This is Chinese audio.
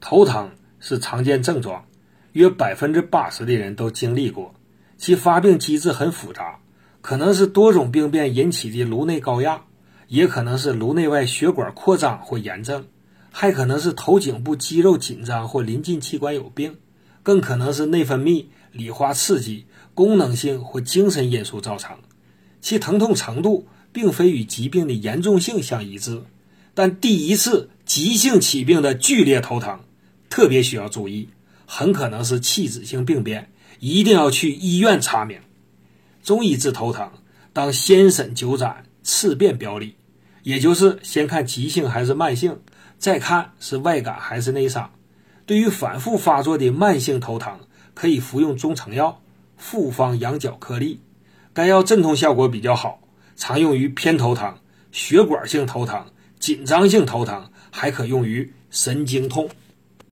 头疼是常见症状，约百分之八十的人都经历过。其发病机制很复杂，可能是多种病变引起的颅内高压，也可能是颅内外血管扩张或炎症，还可能是头颈部肌肉紧张或临近器官有病，更可能是内分泌、理化刺激、功能性或精神因素造成。其疼痛程度并非与疾病的严重性相一致，但第一次急性起病的剧烈头疼特别需要注意，很可能是器质性病变。一定要去医院查明。中医治头疼，当先审九诊，次辨表里，也就是先看急性还是慢性，再看是外感还是内伤。对于反复发作的慢性头疼，可以服用中成药复方羊角颗粒，该药镇痛效果比较好，常用于偏头疼、血管性头疼、紧张性头疼，还可用于神经痛。